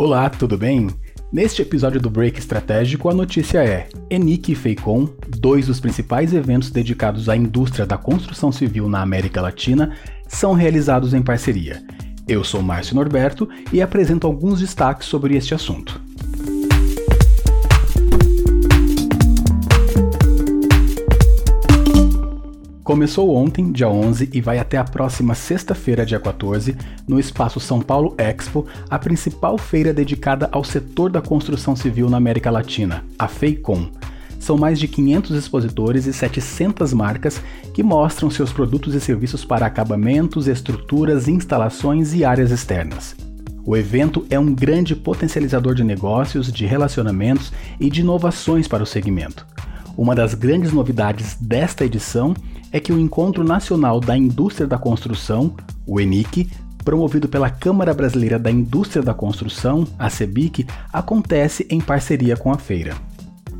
Olá, tudo bem? Neste episódio do Break Estratégico, a notícia é: ENIC e FEICOM, dois dos principais eventos dedicados à indústria da construção civil na América Latina, são realizados em parceria. Eu sou Márcio Norberto e apresento alguns destaques sobre este assunto. Começou ontem, dia 11, e vai até a próxima sexta-feira, dia 14, no Espaço São Paulo Expo, a principal feira dedicada ao setor da construção civil na América Latina, a FEICOM. São mais de 500 expositores e 700 marcas que mostram seus produtos e serviços para acabamentos, estruturas, instalações e áreas externas. O evento é um grande potencializador de negócios, de relacionamentos e de inovações para o segmento. Uma das grandes novidades desta edição é que o Encontro Nacional da Indústria da Construção, o ENIC, promovido pela Câmara Brasileira da Indústria da Construção, a CEBIC, acontece em parceria com a feira.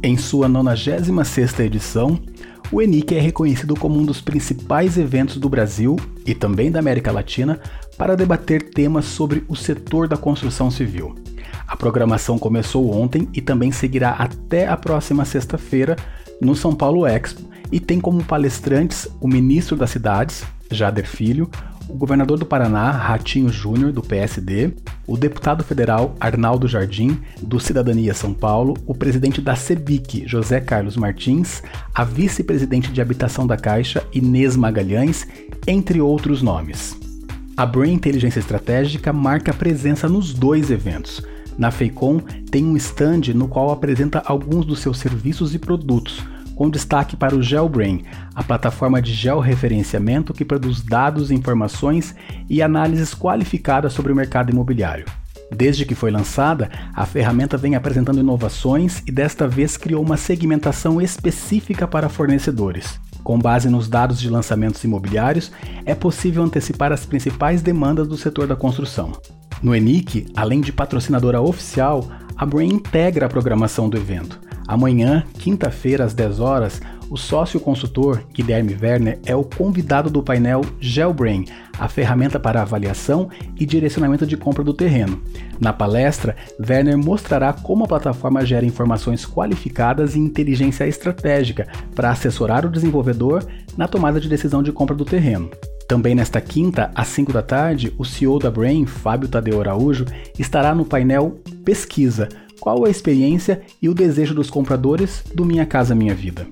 Em sua 96ª edição, o ENIC é reconhecido como um dos principais eventos do Brasil e também da América Latina para debater temas sobre o setor da construção civil. A programação começou ontem e também seguirá até a próxima sexta-feira no São Paulo Expo e tem como palestrantes o ministro das Cidades, Jader Filho, o governador do Paraná, Ratinho Júnior, do PSD, o deputado federal Arnaldo Jardim, do Cidadania São Paulo, o presidente da CEBIC, José Carlos Martins, a vice-presidente de Habitação da Caixa, Inês Magalhães, entre outros nomes. A Brain Inteligência Estratégica marca presença nos dois eventos. Na FEICOM tem um stand no qual apresenta alguns dos seus serviços e produtos, com destaque para o GeoBrain, a plataforma de georreferenciamento que produz dados, informações e análises qualificadas sobre o mercado imobiliário. Desde que foi lançada, a ferramenta vem apresentando inovações e desta vez criou uma segmentação específica para fornecedores. Com base nos dados de lançamentos imobiliários, é possível antecipar as principais demandas do setor da construção. No ENIC, além de patrocinadora oficial, a Brain integra a programação do evento, Amanhã, quinta-feira, às 10 horas, o sócio consultor Guilherme Werner é o convidado do painel GelBrain, a ferramenta para avaliação e direcionamento de compra do terreno. Na palestra, Werner mostrará como a plataforma gera informações qualificadas e inteligência estratégica para assessorar o desenvolvedor na tomada de decisão de compra do terreno. Também nesta quinta, às 5 da tarde, o CEO da Brain, Fábio Tadeu Araújo, estará no painel Pesquisa, qual a experiência e o desejo dos compradores do Minha Casa Minha Vida.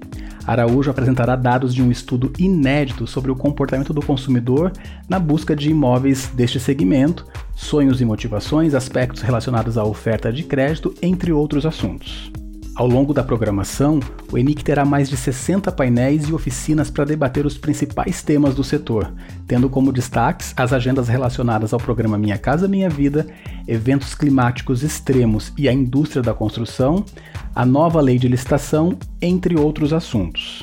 Araújo apresentará dados de um estudo inédito sobre o comportamento do consumidor na busca de imóveis deste segmento, sonhos e motivações, aspectos relacionados à oferta de crédito, entre outros assuntos. Ao longo da programação, o ENIC terá mais de 60 painéis e oficinas para debater os principais temas do setor, tendo como destaques as agendas relacionadas ao programa Minha Casa Minha Vida, eventos climáticos extremos e a indústria da construção, a nova lei de licitação, entre outros assuntos.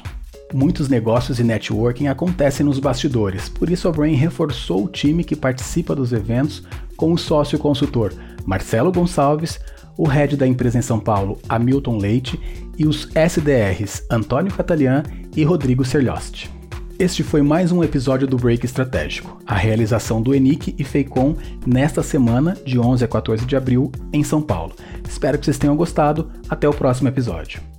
Muitos negócios e networking acontecem nos bastidores, por isso a Brain reforçou o time que participa dos eventos com o sócio consultor Marcelo Gonçalves, o head da empresa em São Paulo, Hamilton Leite, e os SDRs Antônio Catalian e Rodrigo Serliost. Este foi mais um episódio do Break Estratégico, a realização do ENIC e FEICOM nesta semana, de 11 a 14 de abril, em São Paulo. Espero que vocês tenham gostado. Até o próximo episódio.